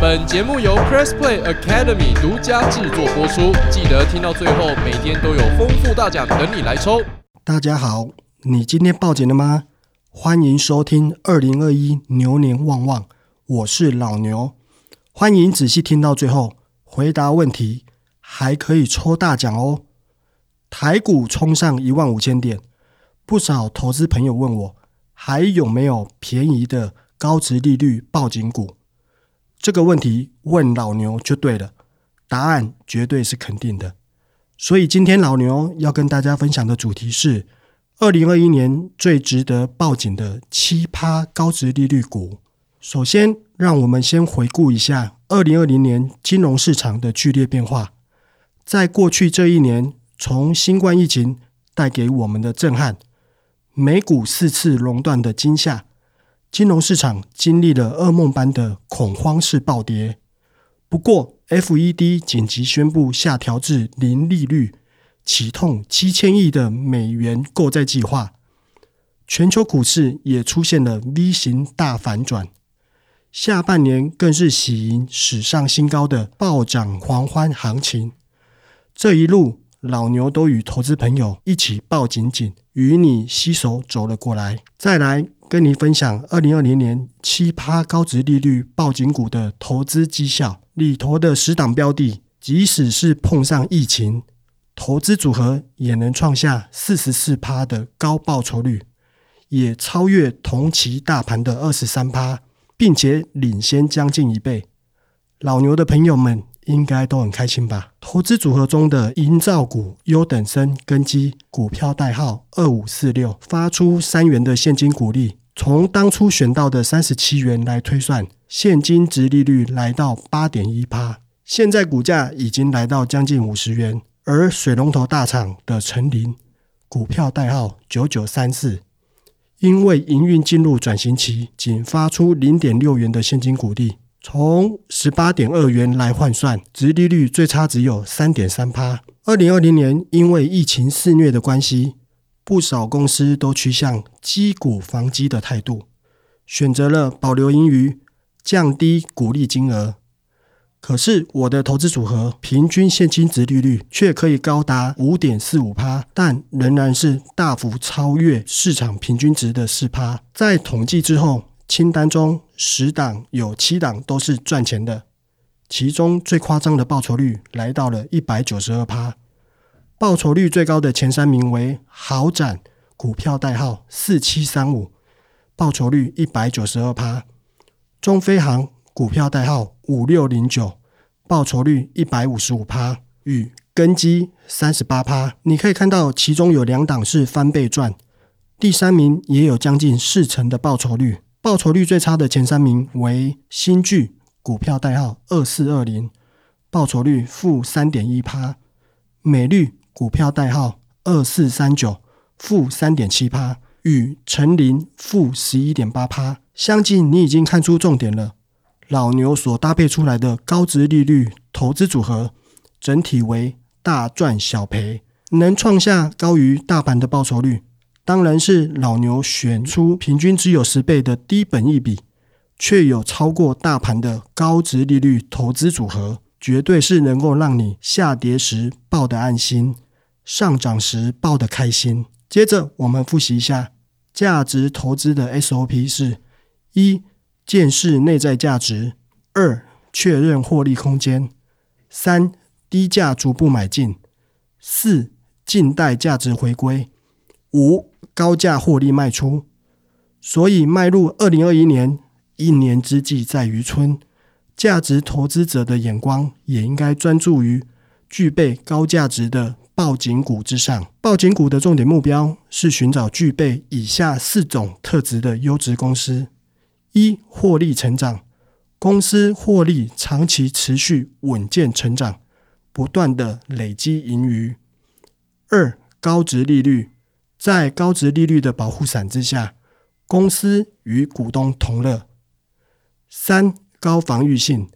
本节目由 Press Play Academy 独家制作播出，记得听到最后，每天都有丰富大奖等你来抽。大家好，你今天报警了吗？欢迎收听二零二一牛年旺旺，我是老牛。欢迎仔细听到最后，回答问题还可以抽大奖哦。台股冲上一万五千点，不少投资朋友问我，还有没有便宜的高值利率报警股？这个问题问老牛就对了，答案绝对是肯定的。所以今天老牛要跟大家分享的主题是二零二一年最值得报警的奇葩高值利率股。首先，让我们先回顾一下二零二零年金融市场的剧烈变化。在过去这一年，从新冠疫情带给我们的震撼，美股四次熔断的惊吓。金融市场经历了噩梦般的恐慌式暴跌，不过，FED 紧急宣布下调至零利率，启动七千亿的美元购债计划，全球股市也出现了 V 型大反转，下半年更是喜迎史上新高的暴涨狂欢行情。这一路，老牛都与投资朋友一起抱紧紧，与你携手走了过来。再来。跟您分享二零二零年七趴高值利率报警股的投资绩效里头的十档标的，即使是碰上疫情，投资组合也能创下四十四趴的高报酬率，也超越同期大盘的二十三趴，并且领先将近一倍。老牛的朋友们应该都很开心吧？投资组合中的营造股优等生根基股票代号二五四六，发出三元的现金股利。从当初选到的三十七元来推算，现金值利率来到八点一趴，现在股价已经来到将近五十元。而水龙头大厂的成林股票代号九九三四，因为营运进入转型期，仅发出零点六元的现金股利，从十八点二元来换算，值利率最差只有三点三趴。二零二零年因为疫情肆虐的关系。不少公司都趋向积股防积的态度，选择了保留盈余、降低股利金额。可是我的投资组合平均现金值利率却可以高达五点四五趴，但仍然是大幅超越市场平均值的四趴。在统计之后，清单中十档有七档都是赚钱的，其中最夸张的报酬率来到了一百九十二趴。报酬率最高的前三名为豪展股票代号四七三五，报酬率一百九十二趴；中飞航股票代号五六零九，报酬率一百五十五趴；与根基三十八趴。你可以看到，其中有两档是翻倍赚，第三名也有将近四成的报酬率。报酬率最差的前三名为新巨股票代号二四二零，报酬率负三点一趴；美绿。股票代号二四三九，负三点七趴，与成林负十一点八趴相近。你已经看出重点了。老牛所搭配出来的高值利率投资组合，整体为大赚小赔，能创下高于大盘的报酬率，当然是老牛选出平均只有十倍的低本益比，却有超过大盘的高值利率投资组合，绝对是能够让你下跌时抱得安心。上涨时抱得开心。接着我们复习一下价值投资的 SOP 是：一、见识内在价值；二、确认获利空间；三、低价逐步买进；四、静待价值回归；五、高价获利卖出。所以迈入二零二一年，一年之计在于春，价值投资者的眼光也应该专注于具备高价值的。报警股之上，报警股的重点目标是寻找具备以下四种特质的优质公司：一、获利成长，公司获利长期持续稳健成长，不断的累积盈余；二、高值利率，在高值利率的保护伞之下，公司与股东同乐；三、高防御性。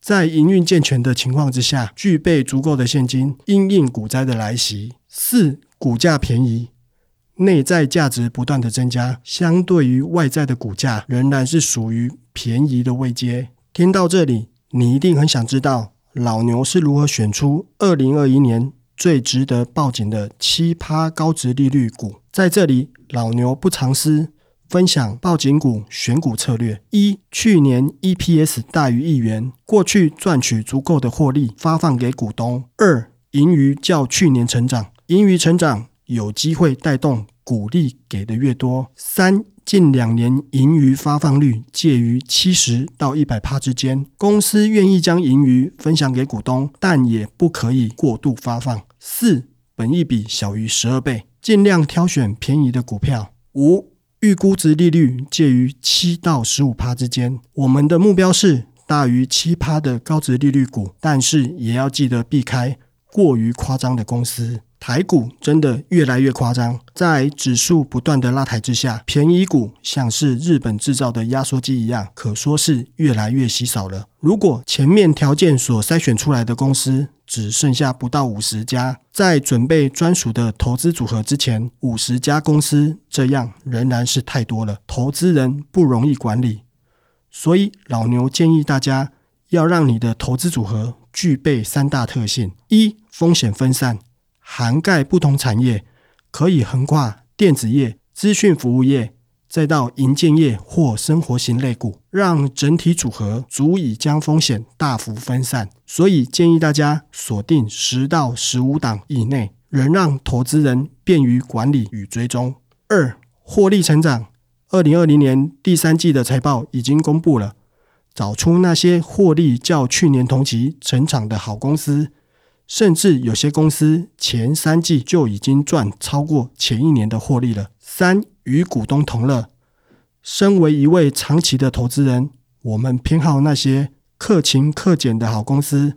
在营运健全的情况之下，具备足够的现金，因应股灾的来袭。四、股价便宜，内在价值不断的增加，相对于外在的股价，仍然是属于便宜的位阶。听到这里，你一定很想知道老牛是如何选出二零二一年最值得报警的奇葩高值利率股。在这里，老牛不藏私，分享报警股选股策略：一、去年 EPS 大于一元，过去赚取足够的获利发放给股东；二、盈余较去年成长，盈余成长有机会带动股利给的越多；三、近两年盈余发放率介于七十到一百趴之间，公司愿意将盈余分享给股东，但也不可以过度发放。四、本益比小于十二倍，尽量挑选便宜的股票。五、预估值利率介于七到十五趴之间，我们的目标是大于七趴的高值利率股，但是也要记得避开过于夸张的公司。台股真的越来越夸张，在指数不断的拉抬之下，便宜股像是日本制造的压缩机一样，可说是越来越稀少了。如果前面条件所筛选出来的公司只剩下不到五十家，在准备专属的投资组合之前，五十家公司这样仍然是太多了，投资人不容易管理。所以老牛建议大家要让你的投资组合具备三大特性：一、风险分散。涵盖不同产业，可以横跨电子业、资讯服务业，再到银建业或生活型类股，让整体组合足以将风险大幅分散。所以建议大家锁定十到十五档以内，仍让投资人便于管理与追踪。二、获利成长。二零二零年第三季的财报已经公布了，找出那些获利较去年同期成长的好公司。甚至有些公司前三季就已经赚超过前一年的获利了。三与股东同乐。身为一位长期的投资人，我们偏好那些克勤克俭的好公司，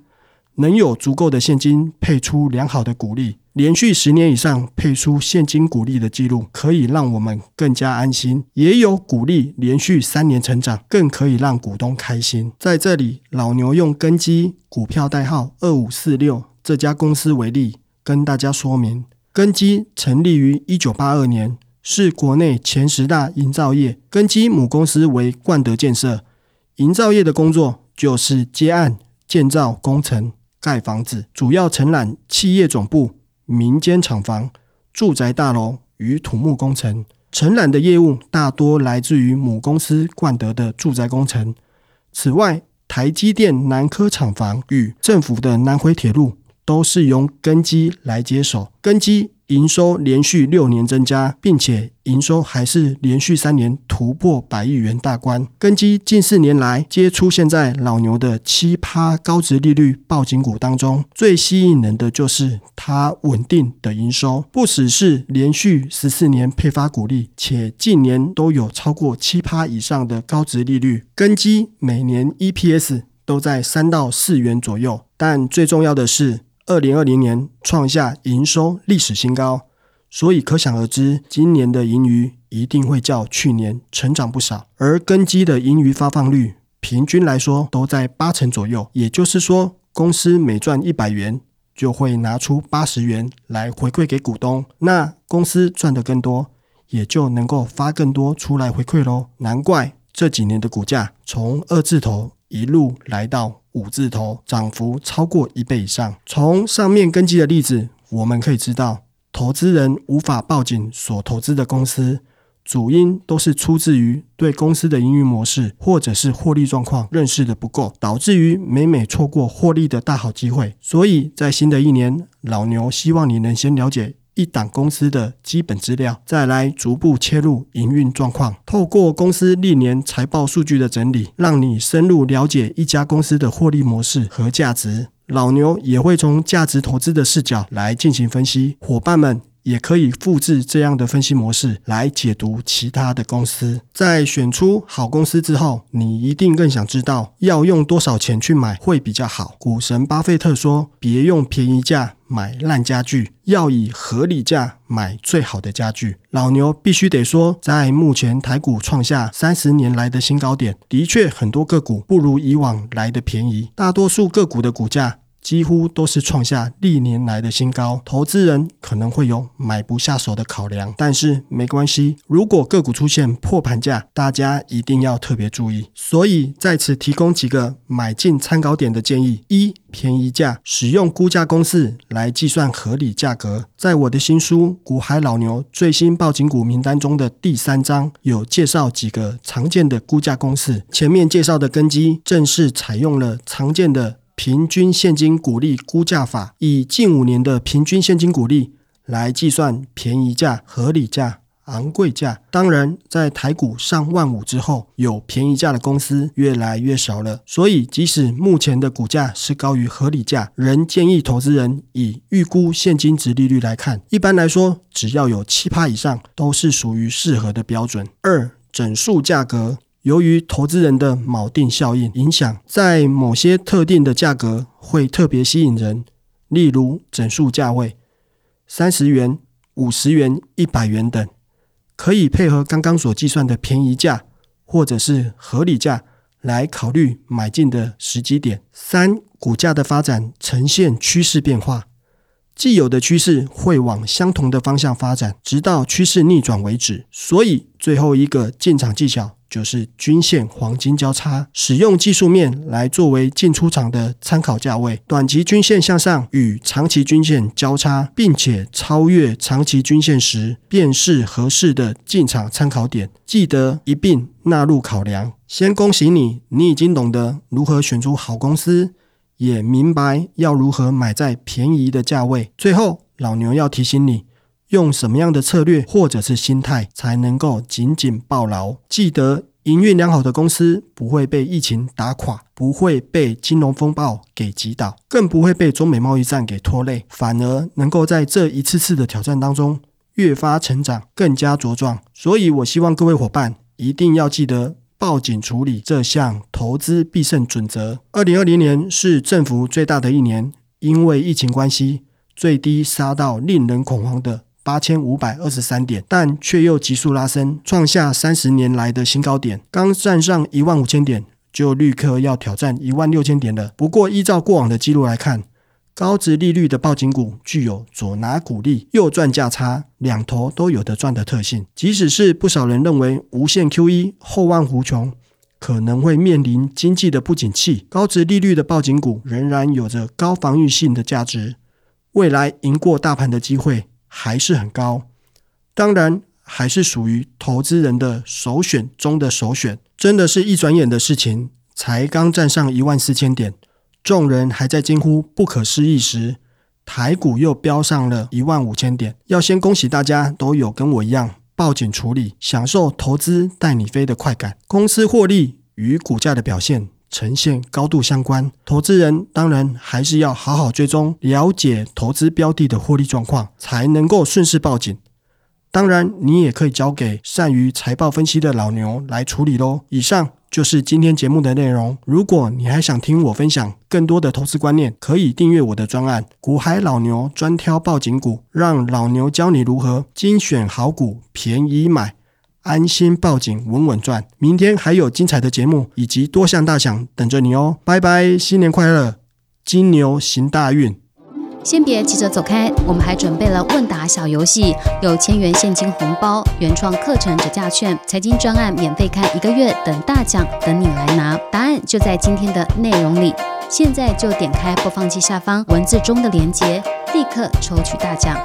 能有足够的现金配出良好的股利，连续十年以上配出现金股利的记录，可以让我们更加安心。也有股利连续三年成长，更可以让股东开心。在这里，老牛用根基股票代号二五四六。这家公司为例，跟大家说明，根基成立于一九八二年，是国内前十大营造业。根基母公司为冠德建设，营造业的工作就是接案、建造工程、盖房子，主要承揽企业总部、民间厂房、住宅大楼与土木工程。承揽的业务大多来自于母公司冠德的住宅工程。此外，台积电南科厂房与政府的南回铁路。都是由根基来接手，根基营收连续六年增加，并且营收还是连续三年突破百亿元大关。根基近四年来皆出现在老牛的七趴高值利率报警股当中，最吸引人的就是它稳定的营收，不只是连续十四年配发股利，且近年都有超过七趴以上的高值利率。根基每年 EPS 都在三到四元左右，但最重要的是。二零二零年创下营收历史新高，所以可想而知，今年的盈余一定会较去年成长不少。而根基的盈余发放率，平均来说都在八成左右，也就是说，公司每赚一百元，就会拿出八十元来回馈给股东。那公司赚得更多，也就能够发更多出来回馈喽。难怪这几年的股价从二字头一路来到。五字头涨幅超过一倍以上。从上面根基的例子，我们可以知道，投资人无法报警所投资的公司，主因都是出自于对公司的营运模式或者是获利状况认识的不够，导致于每每错过获利的大好机会。所以在新的一年，老牛希望你能先了解。一档公司的基本资料，再来逐步切入营运状况。透过公司历年财报数据的整理，让你深入了解一家公司的获利模式和价值。老牛也会从价值投资的视角来进行分析。伙伴们。也可以复制这样的分析模式来解读其他的公司。在选出好公司之后，你一定更想知道要用多少钱去买会比较好。股神巴菲特说：“别用便宜价买烂家具，要以合理价买最好的家具。”老牛必须得说，在目前台股创下三十年来的新高点，的确很多个股不如以往来的便宜，大多数个股的股价。几乎都是创下历年来的新高，投资人可能会有买不下手的考量，但是没关系，如果个股出现破盘价，大家一定要特别注意。所以在此提供几个买进参考点的建议：一、便宜价，使用估价公式来计算合理价格。在我的新书《股海老牛最新报警股名单》中的第三章有介绍几个常见的估价公式，前面介绍的根基正是采用了常见的。平均现金股利估价法，以近五年的平均现金股利来计算便宜价、合理价、昂贵价。当然，在台股上万五之后，有便宜价的公司越来越少了。所以，即使目前的股价是高于合理价，仍建议投资人以预估现金值利率来看。一般来说，只要有七趴以上，都是属于适合的标准。二整数价格。由于投资人的锚定效应影响，在某些特定的价格会特别吸引人，例如整数价位三十元、五十元、一百元等，可以配合刚刚所计算的便宜价或者是合理价来考虑买进的时机点。三、股价的发展呈现趋势变化，既有的趋势会往相同的方向发展，直到趋势逆转为止。所以，最后一个进场技巧。就是均线黄金交叉，使用技术面来作为进出场的参考价位。短期均线向上与长期均线交叉，并且超越长期均线时，便是合适的进场参考点。记得一并纳入考量。先恭喜你，你已经懂得如何选出好公司，也明白要如何买在便宜的价位。最后，老牛要提醒你。用什么样的策略或者是心态才能够紧紧抱牢？记得营运良好的公司不会被疫情打垮，不会被金融风暴给击倒，更不会被中美贸易战给拖累，反而能够在这一次次的挑战当中越发成长，更加茁壮。所以，我希望各位伙伴一定要记得报警处理这项投资必胜准则。二零二零年是政府最大的一年，因为疫情关系，最低杀到令人恐慌的。八千五百二十三点，但却又急速拉升，创下三十年来的新高点。刚站上一万五千点，就立刻要挑战一万六千点了。不过，依照过往的记录来看，高值利率的报警股具有左拿股利、右赚价差，两头都有的赚的特性。即使是不少人认为无限 QE 后万无穷，可能会面临经济的不景气，高值利率的报警股仍然有着高防御性的价值，未来赢过大盘的机会。还是很高，当然还是属于投资人的首选中的首选。真的是一转眼的事情，才刚站上一万四千点，众人还在惊呼不可思议时，台股又飙上了一万五千点。要先恭喜大家都有跟我一样报警处理，享受投资带你飞的快感。公司获利与股价的表现。呈现高度相关，投资人当然还是要好好追踪，了解投资标的的获利状况，才能够顺势报警。当然，你也可以交给善于财报分析的老牛来处理喽。以上就是今天节目的内容。如果你还想听我分享更多的投资观念，可以订阅我的专案《股海老牛专挑报警股》，让老牛教你如何精选好股，便宜买。安心报警，稳稳赚。明天还有精彩的节目以及多项大奖等着你哦！拜拜，新年快乐，金牛行大运。先别急着走开，我们还准备了问答小游戏，有千元现金红包、原创课程折价券、财经专案免费看一个月等大奖等你来拿。答案就在今天的内容里，现在就点开播放器下方文字中的链接，立刻抽取大奖。